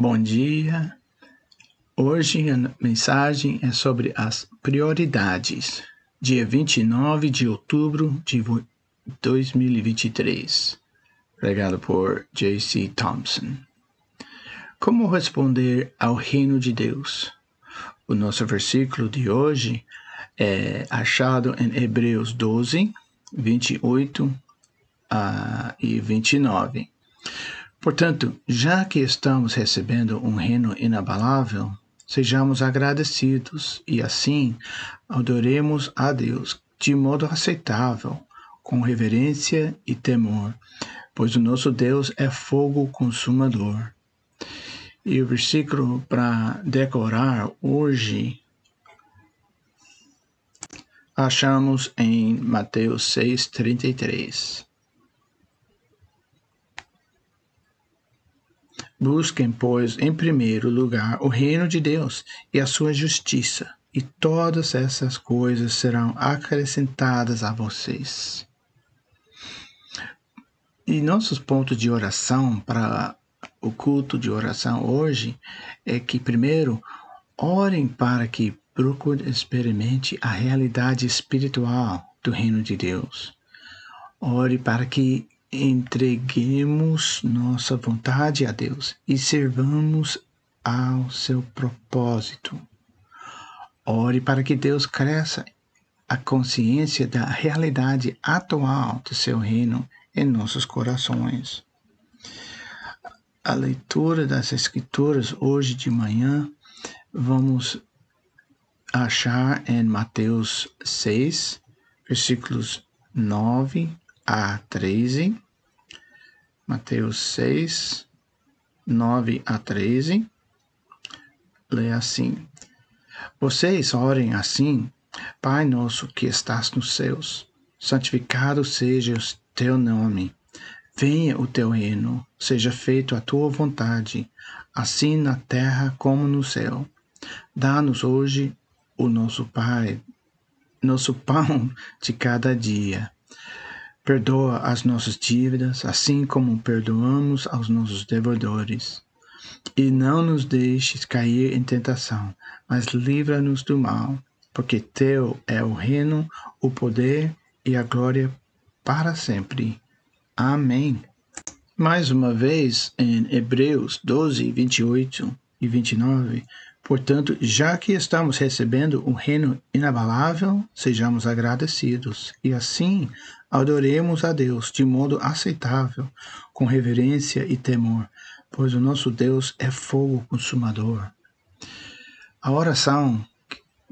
Bom dia. Hoje a mensagem é sobre as prioridades. Dia 29 de outubro de 2023. Pregado por J.C. Thompson. Como responder ao reino de Deus? O nosso versículo de hoje é achado em Hebreus 12, 28 uh, e 29. Portanto, já que estamos recebendo um reino inabalável, sejamos agradecidos e assim adoremos a Deus de modo aceitável, com reverência e temor, pois o nosso Deus é fogo consumador. E o versículo para decorar hoje achamos em Mateus 6:33. Busquem, pois, em primeiro lugar o reino de Deus e a sua justiça, e todas essas coisas serão acrescentadas a vocês. E nossos pontos de oração para o culto de oração hoje é que, primeiro, orem para que procure experimente a realidade espiritual do reino de Deus. Ore para que entreguemos nossa vontade a Deus e servamos ao seu propósito. Ore para que Deus cresça a consciência da realidade atual do seu reino em nossos corações. A leitura das Escrituras hoje de manhã vamos achar em Mateus 6, versículos 9 a 13, Mateus 6, 9 a 13, lê assim: Vocês orem assim, Pai nosso que estás nos céus, santificado seja o teu nome. Venha o teu reino, seja feito a tua vontade, assim na terra como no céu. Dá-nos hoje o nosso Pai, nosso pão de cada dia Perdoa as nossas dívidas, assim como perdoamos aos nossos devedores. E não nos deixes cair em tentação, mas livra-nos do mal, porque teu é o reino, o poder e a glória para sempre. Amém. Mais uma vez, em Hebreus 12, 28 e 29, Portanto, já que estamos recebendo um reino inabalável, sejamos agradecidos e assim adoremos a Deus de modo aceitável, com reverência e temor, pois o nosso Deus é fogo consumador. A oração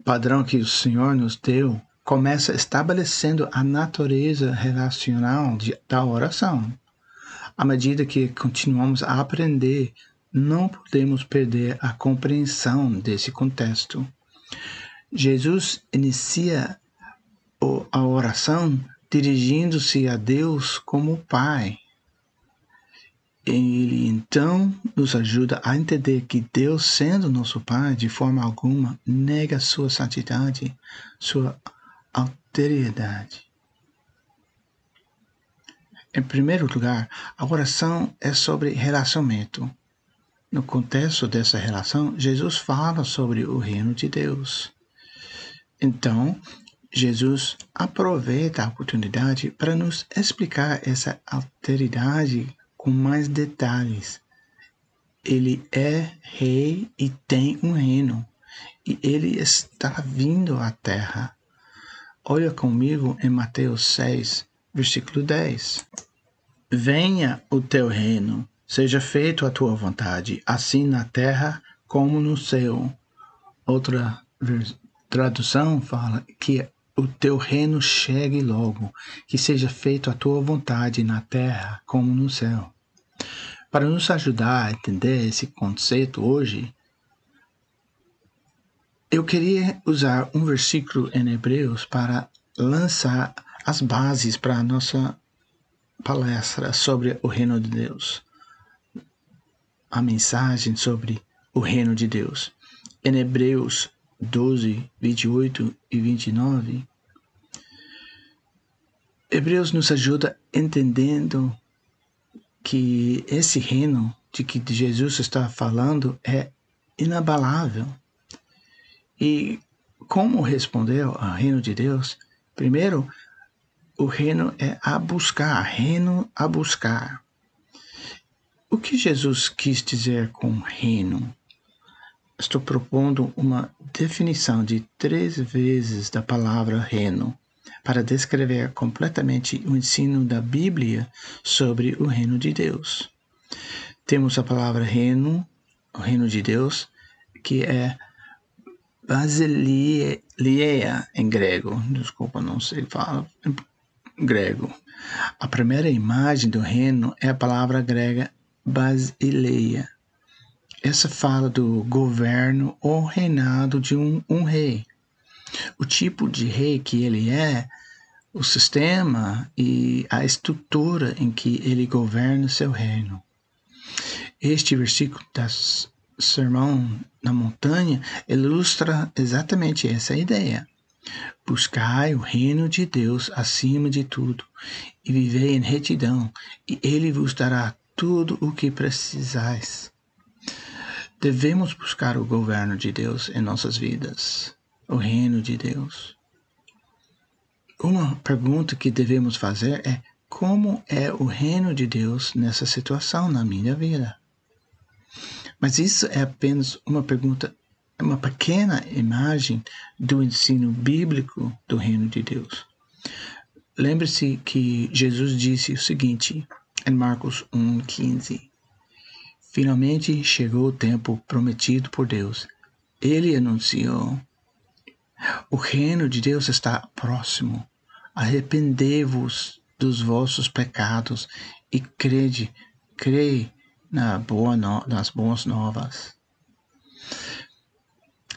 padrão que o Senhor nos deu começa estabelecendo a natureza relacional de, da oração. À medida que continuamos a aprender não podemos perder a compreensão desse contexto. Jesus inicia a oração dirigindo-se a Deus como Pai. Ele então nos ajuda a entender que Deus, sendo nosso Pai, de forma alguma nega sua santidade, sua alteridade. Em primeiro lugar, a oração é sobre relacionamento. No contexto dessa relação, Jesus fala sobre o reino de Deus. Então, Jesus aproveita a oportunidade para nos explicar essa alteridade com mais detalhes. Ele é rei e tem um reino, e ele está vindo à terra. Olha comigo em Mateus 6, versículo 10. Venha o teu reino Seja feito a tua vontade, assim na terra como no céu. Outra tradução fala que o teu reino chegue logo, que seja feito a tua vontade na terra como no céu. Para nos ajudar a entender esse conceito hoje, eu queria usar um versículo em Hebreus para lançar as bases para a nossa palestra sobre o reino de Deus a mensagem sobre o reino de Deus. Em Hebreus 12, 28 e 29, Hebreus nos ajuda entendendo que esse reino de que Jesus está falando é inabalável. E como responder ao reino de Deus? Primeiro, o reino é a buscar, reino a buscar. O que Jesus quis dizer com reino? Estou propondo uma definição de três vezes da palavra reino para descrever completamente o ensino da Bíblia sobre o reino de Deus. Temos a palavra reino, o reino de Deus, que é basileia em grego. Desculpa, não sei falar em grego. A primeira imagem do reino é a palavra grega basileia. Essa fala do governo ou reinado de um, um rei. O tipo de rei que ele é, o sistema e a estrutura em que ele governa seu reino. Este versículo da Sermão na Montanha ilustra exatamente essa ideia. Buscai o reino de Deus acima de tudo e vivei em retidão, e ele vos dará tudo o que precisais. Devemos buscar o governo de Deus em nossas vidas, o reino de Deus. Uma pergunta que devemos fazer é: como é o reino de Deus nessa situação na minha vida? Mas isso é apenas uma pergunta, uma pequena imagem do ensino bíblico do reino de Deus. Lembre-se que Jesus disse o seguinte em Marcos 1,15: Finalmente chegou o tempo prometido por Deus. Ele anunciou: O reino de Deus está próximo. Arrependei-vos dos vossos pecados e crede, crei na boa no, nas boas novas.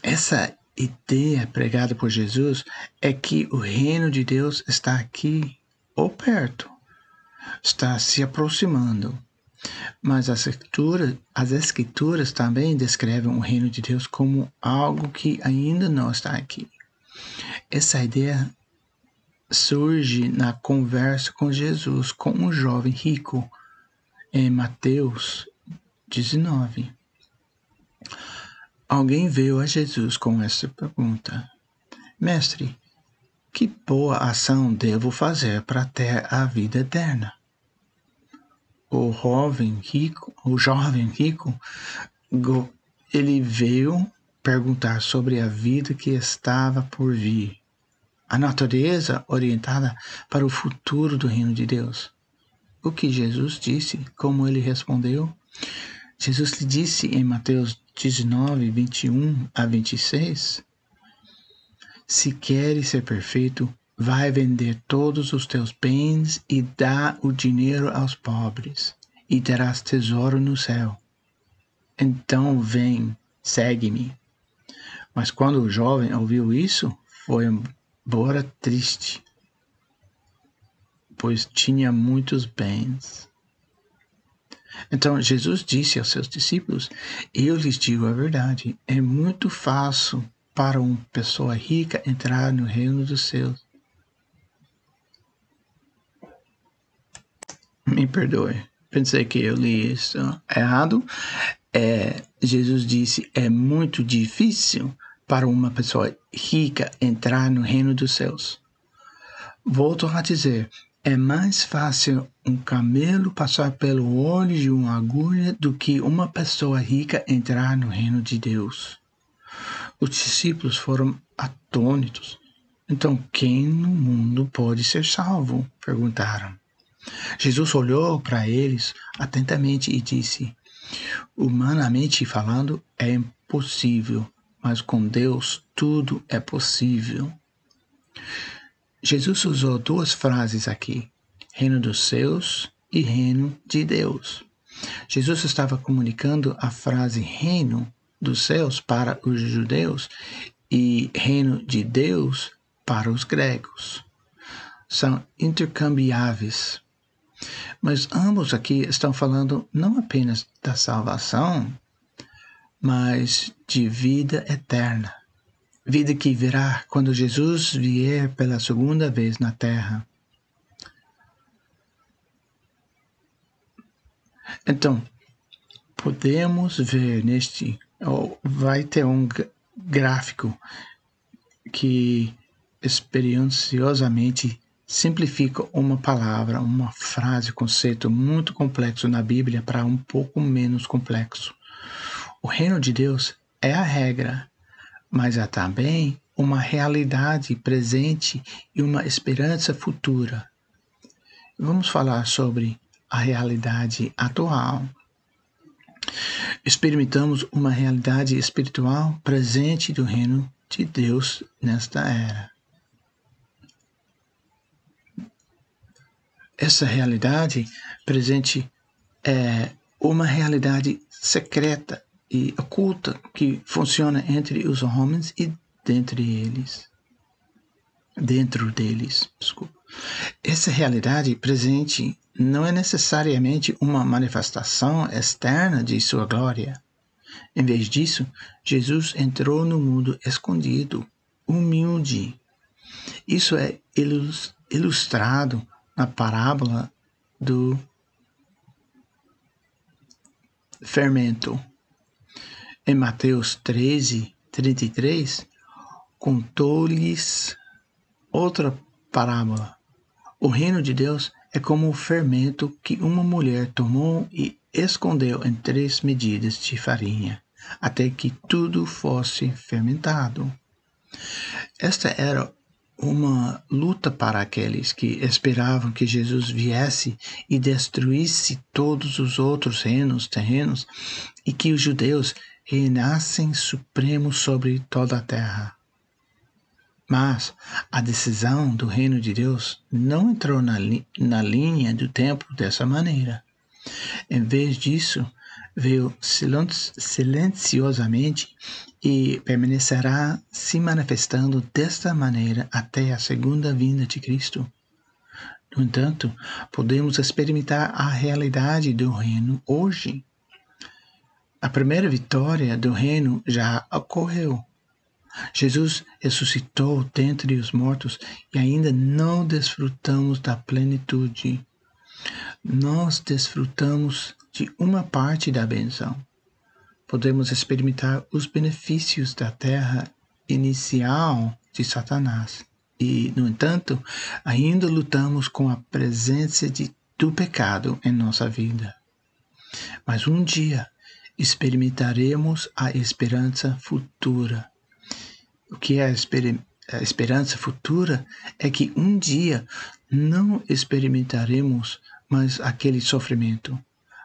Essa ideia pregada por Jesus é que o reino de Deus está aqui ou perto, está se aproximando. Mas as escrituras, as escrituras também descrevem o reino de Deus como algo que ainda não está aqui. Essa ideia surge na conversa com Jesus com um jovem rico em Mateus 19. Alguém veio a Jesus com essa pergunta: Mestre, que boa ação devo fazer para ter a vida eterna? O jovem rico, o jovem rico, ele veio perguntar sobre a vida que estava por vir, a natureza orientada para o futuro do reino de Deus. O que Jesus disse, como ele respondeu? Jesus lhe disse em Mateus 19, 21 a 26: Se queres ser perfeito, Vai vender todos os teus bens e dá o dinheiro aos pobres, e terás tesouro no céu. Então vem, segue-me. Mas quando o jovem ouviu isso, foi embora triste, pois tinha muitos bens. Então Jesus disse aos seus discípulos: Eu lhes digo a verdade, é muito fácil para uma pessoa rica entrar no reino dos céus. Me perdoe. Pensei que eu li isso errado. É, Jesus disse: é muito difícil para uma pessoa rica entrar no reino dos céus. Volto a dizer: é mais fácil um camelo passar pelo olho de uma agulha do que uma pessoa rica entrar no reino de Deus. Os discípulos foram atônitos. Então, quem no mundo pode ser salvo? perguntaram. Jesus olhou para eles atentamente e disse: Humanamente falando, é impossível, mas com Deus tudo é possível. Jesus usou duas frases aqui: reino dos céus e reino de Deus. Jesus estava comunicando a frase reino dos céus para os judeus e reino de Deus para os gregos. São intercambiáveis. Mas ambos aqui estão falando não apenas da salvação, mas de vida eterna. Vida que virá quando Jesus vier pela segunda vez na terra. Então, podemos ver neste, vai ter um gráfico que experienciosamente simplifica uma palavra, uma frase, conceito muito complexo na Bíblia para um pouco menos complexo. O reino de Deus é a regra, mas há também uma realidade presente e uma esperança futura. Vamos falar sobre a realidade atual. Experimentamos uma realidade espiritual presente do reino de Deus nesta era. Essa realidade presente é uma realidade secreta e oculta que funciona entre os homens e dentre eles. Dentro deles, desculpa. Essa realidade presente não é necessariamente uma manifestação externa de sua glória. Em vez disso, Jesus entrou no mundo escondido, humilde. Isso é ilustrado na parábola do fermento. Em Mateus 13, 33, contou-lhes outra parábola. O reino de Deus é como o fermento que uma mulher tomou e escondeu em três medidas de farinha, até que tudo fosse fermentado. Esta era uma luta para aqueles que esperavam que Jesus viesse e destruísse todos os outros reinos terrenos e que os judeus reinassem supremos sobre toda a terra. Mas a decisão do reino de Deus não entrou na, na linha do tempo dessa maneira. Em vez disso, veio silenciosamente e permanecerá se manifestando desta maneira até a segunda vinda de Cristo. No entanto, podemos experimentar a realidade do reino hoje. A primeira vitória do reino já ocorreu. Jesus ressuscitou dentre os mortos e ainda não desfrutamos da plenitude. Nós desfrutamos de uma parte da benção podemos experimentar os benefícios da terra inicial de Satanás. E, no entanto, ainda lutamos com a presença de, do pecado em nossa vida. Mas um dia experimentaremos a esperança futura. O que é a, esper a esperança futura é que um dia não experimentaremos mais aquele sofrimento,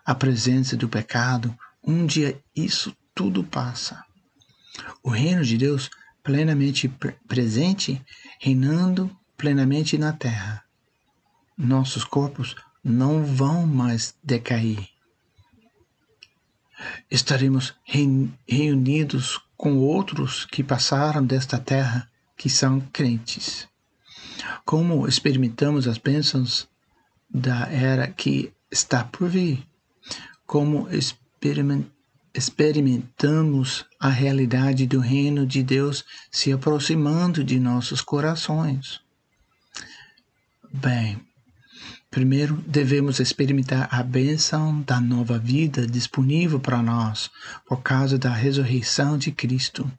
a presença do pecado, um dia isso tudo passa. O reino de Deus plenamente presente, reinando plenamente na terra. Nossos corpos não vão mais decair. Estaremos reunidos com outros que passaram desta terra, que são crentes. Como experimentamos as bênçãos da era que está por vir, como experimentamos a realidade do reino de Deus se aproximando de nossos corações. Bem, primeiro devemos experimentar a bênção da nova vida disponível para nós por causa da ressurreição de Cristo.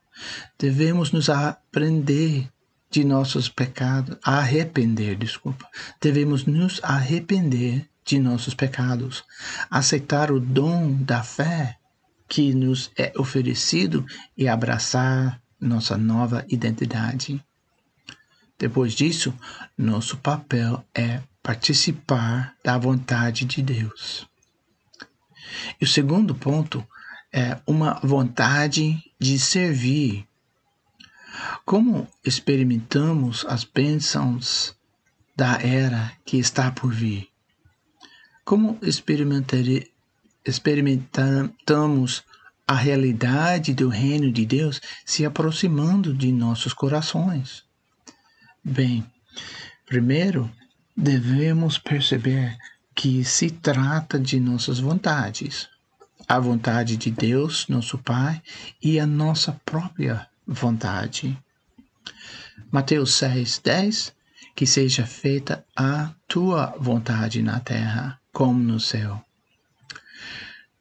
Devemos nos aprender de nossos pecados, arrepender, desculpa. Devemos nos arrepender de nossos pecados, aceitar o dom da fé que nos é oferecido e abraçar nossa nova identidade. Depois disso, nosso papel é participar da vontade de Deus. E o segundo ponto é uma vontade de servir. Como experimentamos as bênçãos da era que está por vir? Como experimentamos a realidade do reino de Deus se aproximando de nossos corações? Bem, primeiro devemos perceber que se trata de nossas vontades, a vontade de Deus, nosso Pai, e a nossa própria vontade. Mateus 6, 10 Que seja feita a tua vontade na terra, como no céu.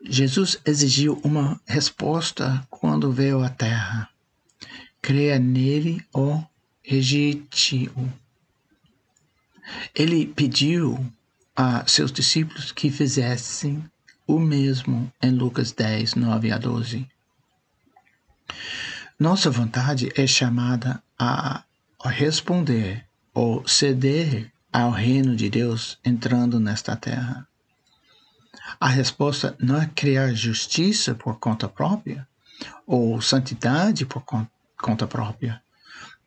Jesus exigiu uma resposta quando veio à Terra. Creia nele ou rejeite-o. Ele pediu a seus discípulos que fizessem o mesmo em Lucas 10, 9 a 12. Nossa vontade é chamada a responder ou ceder ao reino de Deus entrando nesta terra. A resposta não é criar justiça por conta própria ou santidade por conta própria.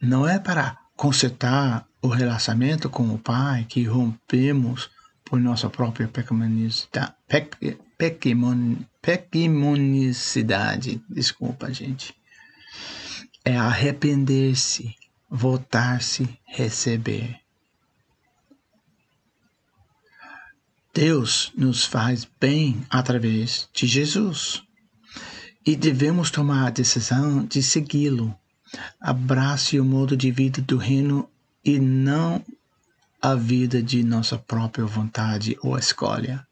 Não é para consertar o relacionamento com o Pai que rompemos por nossa própria pequimonicidade. Desculpa, gente. É arrepender-se, voltar-se, receber. Deus nos faz bem através de Jesus e devemos tomar a decisão de segui-lo. Abrace o modo de vida do reino e não a vida de nossa própria vontade ou escolha.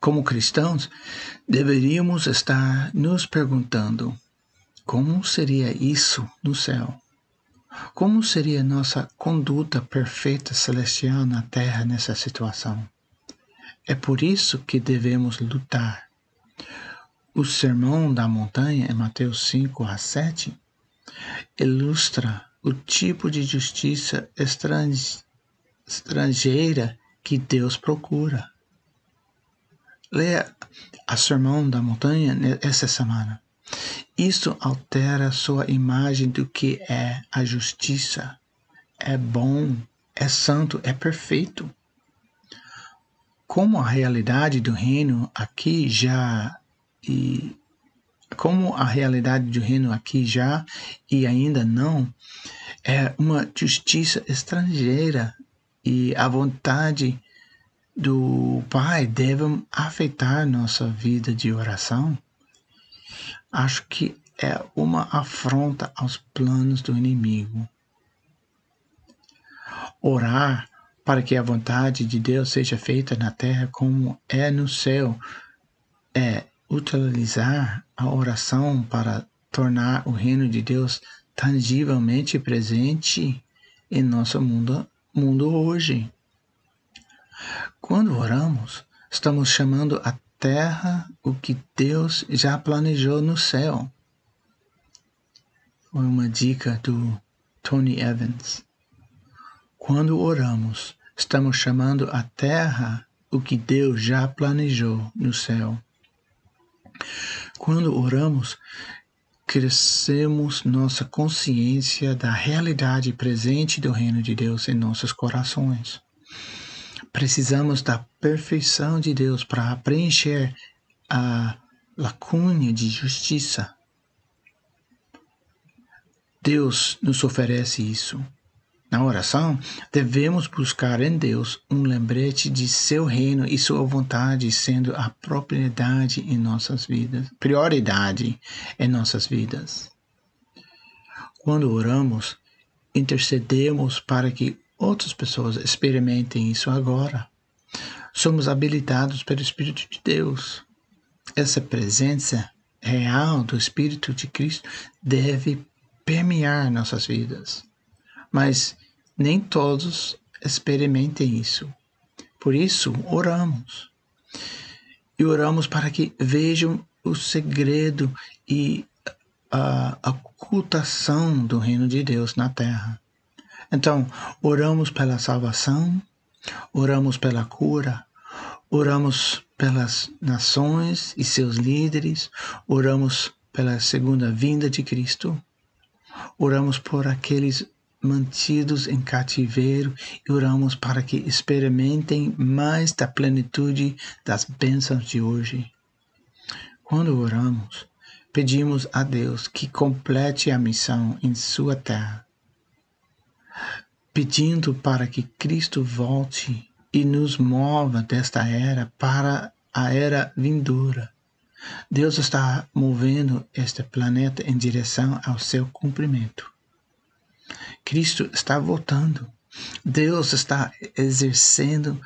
Como cristãos, deveríamos estar nos perguntando: como seria isso no céu? Como seria nossa conduta perfeita celestial na terra nessa situação? É por isso que devemos lutar. O Sermão da Montanha, em Mateus 5 a 7, ilustra o tipo de justiça estrangeira que Deus procura. Leia a Sermão da Montanha essa semana. Isto altera sua imagem do que é a justiça. É bom, é santo, é perfeito. Como a realidade do reino aqui já e como a realidade do reino aqui já e ainda não é uma justiça estrangeira e a vontade do Pai deve afetar nossa vida de oração, acho que é uma afronta aos planos do inimigo. Orar para que a vontade de Deus seja feita na terra como é no céu é utilizar a oração para tornar o reino de Deus tangivelmente presente em nosso mundo, mundo hoje. Quando oramos, estamos chamando a terra o que Deus já planejou no céu. Foi uma dica do Tony Evans. Quando oramos, estamos chamando a terra o que Deus já planejou no céu. Quando oramos, crescemos nossa consciência da realidade presente do reino de Deus em nossos corações. Precisamos da perfeição de Deus para preencher a lacuna de justiça. Deus nos oferece isso. Na oração, devemos buscar em Deus um lembrete de seu reino e sua vontade sendo a propriedade em nossas vidas, prioridade em nossas vidas. Quando oramos, intercedemos para que outras pessoas experimentem isso agora. Somos habilitados pelo Espírito de Deus. Essa presença real do Espírito de Cristo deve permear nossas vidas. Mas nem todos experimentem isso. Por isso, oramos. E oramos para que vejam o segredo e a ocultação do reino de Deus na terra. Então, oramos pela salvação, oramos pela cura, oramos pelas nações e seus líderes, oramos pela segunda vinda de Cristo, oramos por aqueles mantidos em cativeiro e oramos para que experimentem mais da plenitude das bênçãos de hoje. Quando oramos, pedimos a Deus que complete a missão em sua terra, pedindo para que Cristo volte e nos mova desta era para a era vindoura. Deus está movendo este planeta em direção ao seu cumprimento. Cristo está voltando. Deus está exercendo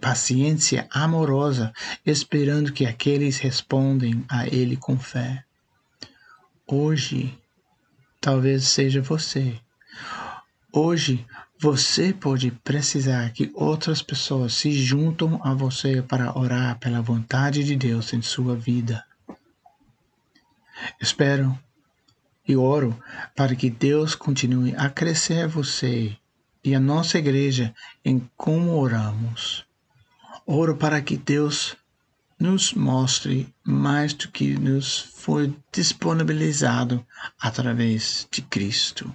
paciência amorosa, esperando que aqueles respondem a Ele com fé. Hoje, talvez seja você. Hoje, você pode precisar que outras pessoas se juntam a você para orar pela vontade de Deus em sua vida. Espero e oro para que Deus continue a crescer você e a nossa igreja em como oramos. Oro para que Deus nos mostre mais do que nos foi disponibilizado através de Cristo.